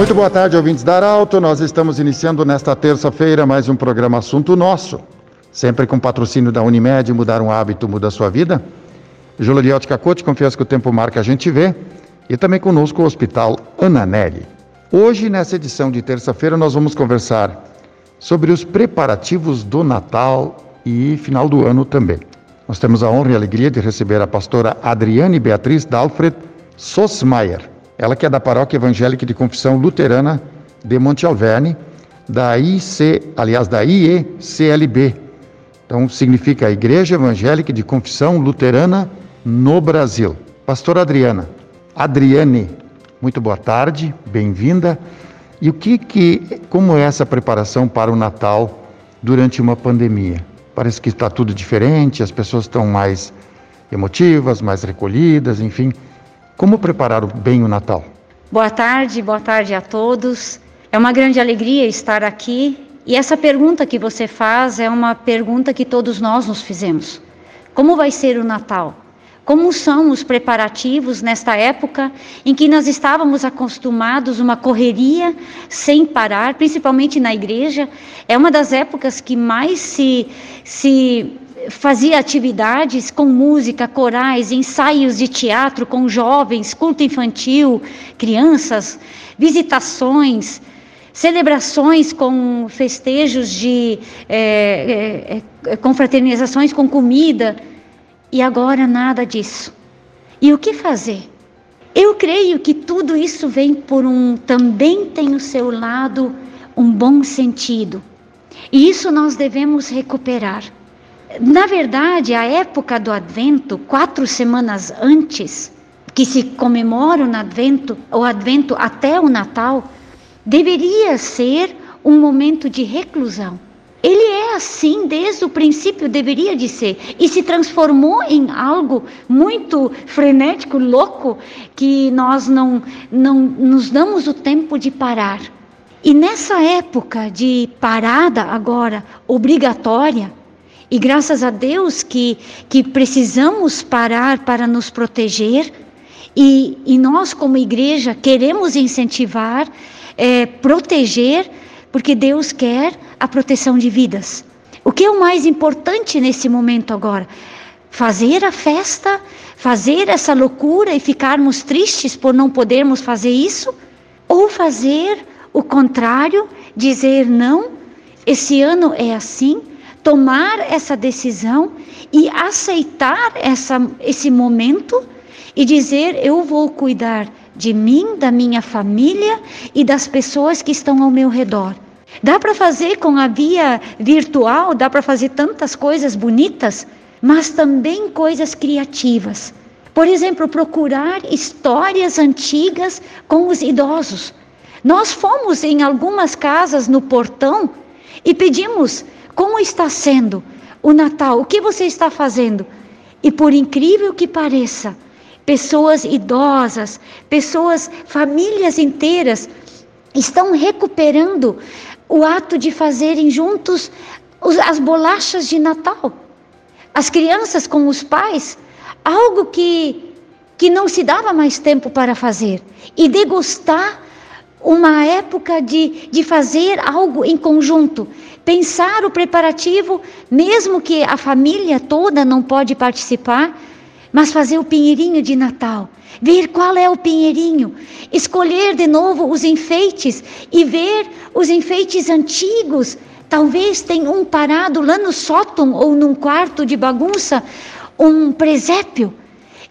Muito boa tarde, ouvintes da Arauto. Nós estamos iniciando nesta terça-feira mais um programa Assunto Nosso. Sempre com patrocínio da Unimed, mudar um hábito muda a sua vida. Ótica Cote, confesso que o tempo marca a gente vê. E também conosco o Hospital Ananelli. Hoje, nessa edição de terça-feira, nós vamos conversar sobre os preparativos do Natal e final do ano também. Nós temos a honra e a alegria de receber a pastora Adriane Beatriz Dalfred Sosmaier. Ela que é da Paróquia Evangélica de Confissão Luterana de Monte Alverne, da IC, aliás, da IECLB. Então, significa Igreja Evangélica de Confissão Luterana no Brasil. Pastora Adriana, Adriane, muito boa tarde, bem-vinda. E o que que como é essa preparação para o Natal durante uma pandemia? Parece que está tudo diferente, as pessoas estão mais emotivas, mais recolhidas, enfim. Como preparar bem o Natal? Boa tarde, boa tarde a todos. É uma grande alegria estar aqui. E essa pergunta que você faz é uma pergunta que todos nós nos fizemos. Como vai ser o Natal? Como são os preparativos nesta época em que nós estávamos acostumados uma correria sem parar, principalmente na igreja? É uma das épocas que mais se, se fazia atividades com música, corais, ensaios de teatro com jovens, culto infantil, crianças, visitações, celebrações com festejos de é, é, confraternizações com comida. E agora nada disso. E o que fazer? Eu creio que tudo isso vem por um também tem o seu lado um bom sentido. E isso nós devemos recuperar. Na verdade, a época do Advento, quatro semanas antes, que se comemora o Advento, o Advento até o Natal, deveria ser um momento de reclusão ele é assim desde o princípio, deveria de ser, e se transformou em algo muito frenético, louco, que nós não, não nos damos o tempo de parar. E nessa época de parada agora, obrigatória, e graças a Deus que, que precisamos parar para nos proteger, e, e nós, como igreja, queremos incentivar, é, proteger, porque Deus quer a proteção de vidas. O que é o mais importante nesse momento agora? Fazer a festa, fazer essa loucura e ficarmos tristes por não podermos fazer isso? Ou fazer o contrário, dizer não, esse ano é assim, tomar essa decisão e aceitar essa, esse momento e dizer: eu vou cuidar de mim, da minha família e das pessoas que estão ao meu redor. Dá para fazer com a via virtual, dá para fazer tantas coisas bonitas, mas também coisas criativas. Por exemplo, procurar histórias antigas com os idosos. Nós fomos em algumas casas no portão e pedimos como está sendo o Natal, o que você está fazendo? E por incrível que pareça, pessoas idosas, pessoas, famílias inteiras estão recuperando o ato de fazerem juntos as bolachas de Natal. As crianças com os pais, algo que, que não se dava mais tempo para fazer. E degustar uma época de, de fazer algo em conjunto. Pensar o preparativo, mesmo que a família toda não pode participar, mas fazer o pinheirinho de Natal, ver qual é o pinheirinho, escolher de novo os enfeites e ver os enfeites antigos. Talvez tenha um parado lá no sótão ou num quarto de bagunça, um presépio.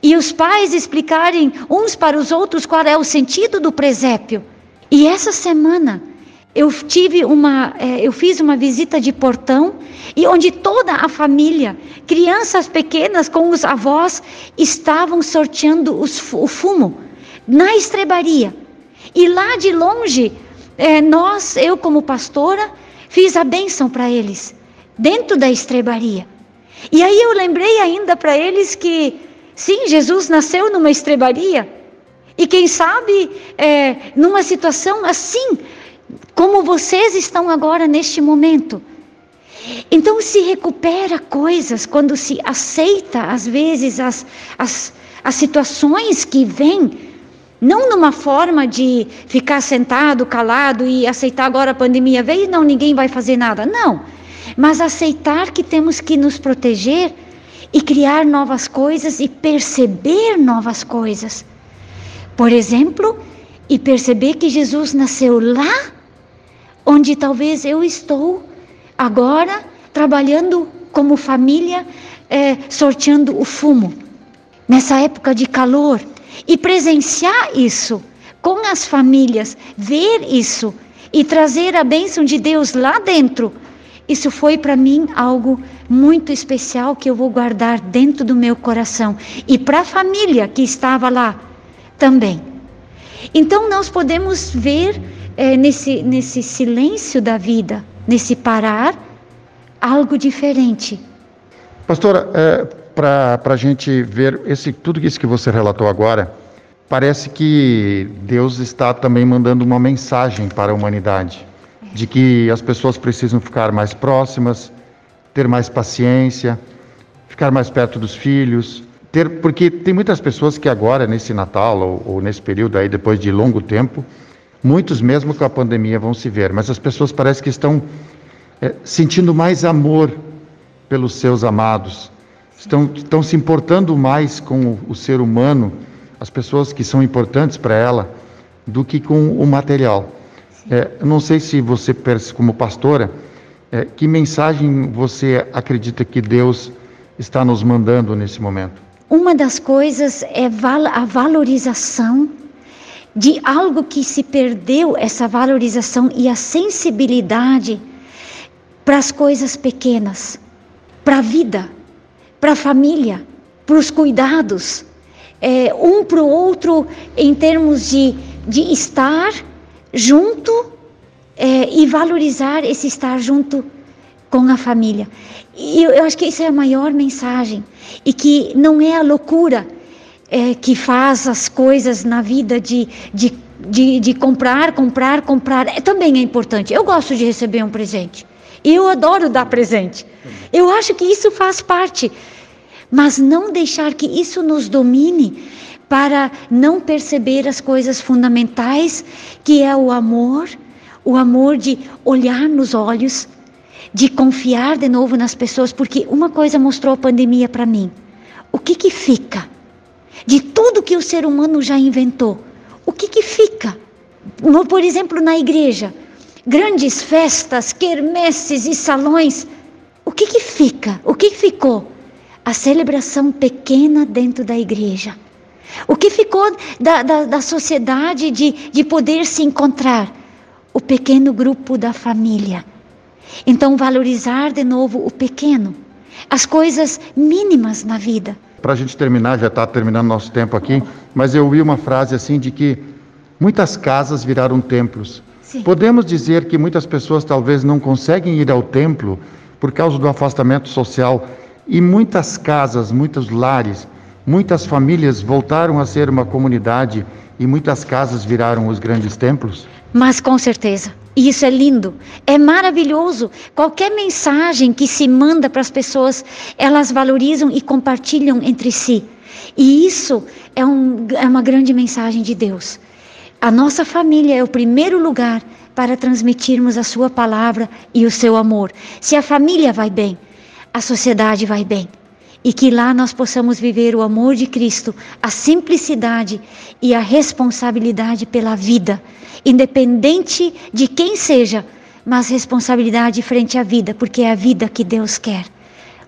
E os pais explicarem uns para os outros qual é o sentido do presépio. E essa semana eu tive uma, é, eu fiz uma visita de portão e onde toda a família, crianças pequenas com os avós, estavam sorteando os, o fumo na estrebaria. E lá de longe, é, nós, eu como pastora, fiz a bênção para eles, dentro da estrebaria. E aí eu lembrei ainda para eles que, sim, Jesus nasceu numa estrebaria. E quem sabe, é, numa situação assim, como vocês estão agora neste momento. Então se recupera coisas quando se aceita, às vezes, as, as, as situações que vêm Não numa forma de ficar sentado, calado e aceitar agora a pandemia veio, não, ninguém vai fazer nada. Não. Mas aceitar que temos que nos proteger e criar novas coisas e perceber novas coisas. Por exemplo, e perceber que Jesus nasceu lá onde talvez eu estou agora trabalhando como família, é, sorteando o fumo, nessa época de calor, e presenciar isso com as famílias, ver isso e trazer a bênção de Deus lá dentro. Isso foi para mim algo muito especial que eu vou guardar dentro do meu coração e para a família que estava lá também. Então nós podemos ver é, nesse, nesse silêncio da vida, nesse parar, algo diferente. Pastora, é, para a gente ver esse, tudo isso que você relatou agora, parece que Deus está também mandando uma mensagem para a humanidade de que as pessoas precisam ficar mais próximas, ter mais paciência, ficar mais perto dos filhos, ter, porque tem muitas pessoas que agora nesse Natal ou, ou nesse período aí depois de longo tempo Muitos, mesmo com a pandemia, vão se ver, mas as pessoas parecem que estão é, sentindo mais amor pelos seus amados, estão, estão se importando mais com o, o ser humano, as pessoas que são importantes para ela, do que com o material. É, não sei se você, como pastora, é, que mensagem você acredita que Deus está nos mandando nesse momento? Uma das coisas é a valorização de algo que se perdeu essa valorização e a sensibilidade para as coisas pequenas, para a vida, para a família, para os cuidados, é, um para o outro em termos de, de estar junto é, e valorizar esse estar junto com a família. E eu, eu acho que isso é a maior mensagem e que não é a loucura é, que faz as coisas na vida de, de, de, de comprar, comprar, comprar, é, também é importante. Eu gosto de receber um presente. Eu adoro dar presente. Eu acho que isso faz parte. Mas não deixar que isso nos domine para não perceber as coisas fundamentais, que é o amor, o amor de olhar nos olhos, de confiar de novo nas pessoas, porque uma coisa mostrou a pandemia para mim. O que que fica? De tudo que o ser humano já inventou. O que, que fica? Por exemplo, na igreja, grandes festas, quermesses e salões. O que, que fica? O que ficou? A celebração pequena dentro da igreja. O que ficou da, da, da sociedade de, de poder se encontrar? O pequeno grupo da família. Então, valorizar de novo o pequeno, as coisas mínimas na vida. Para a gente terminar, já está terminando nosso tempo aqui, mas eu vi uma frase assim de que muitas casas viraram templos. Sim. Podemos dizer que muitas pessoas talvez não conseguem ir ao templo por causa do afastamento social e muitas casas, muitos lares, muitas famílias voltaram a ser uma comunidade e muitas casas viraram os grandes templos? Mas com certeza. E isso é lindo, é maravilhoso. Qualquer mensagem que se manda para as pessoas, elas valorizam e compartilham entre si. E isso é, um, é uma grande mensagem de Deus. A nossa família é o primeiro lugar para transmitirmos a Sua palavra e o seu amor. Se a família vai bem, a sociedade vai bem e que lá nós possamos viver o amor de Cristo, a simplicidade e a responsabilidade pela vida, independente de quem seja, mas responsabilidade frente à vida, porque é a vida que Deus quer.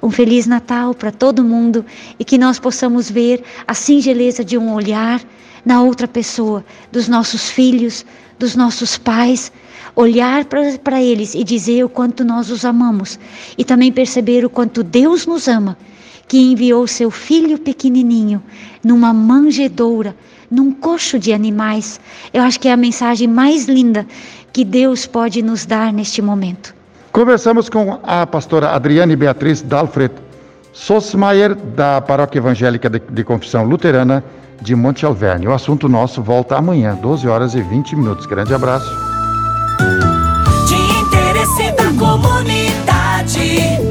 Um feliz Natal para todo mundo e que nós possamos ver a singeleza de um olhar na outra pessoa, dos nossos filhos, dos nossos pais, olhar para eles e dizer o quanto nós os amamos e também perceber o quanto Deus nos ama que enviou seu filho pequenininho numa manjedoura, num coxo de animais. Eu acho que é a mensagem mais linda que Deus pode nos dar neste momento. Conversamos com a pastora Adriane Beatriz Dalfred Sosmaier, da Paróquia Evangélica de, de Confissão Luterana de Monte Alverne. O assunto nosso volta amanhã, 12 horas e 20 minutos. Grande abraço. De interesse da comunidade,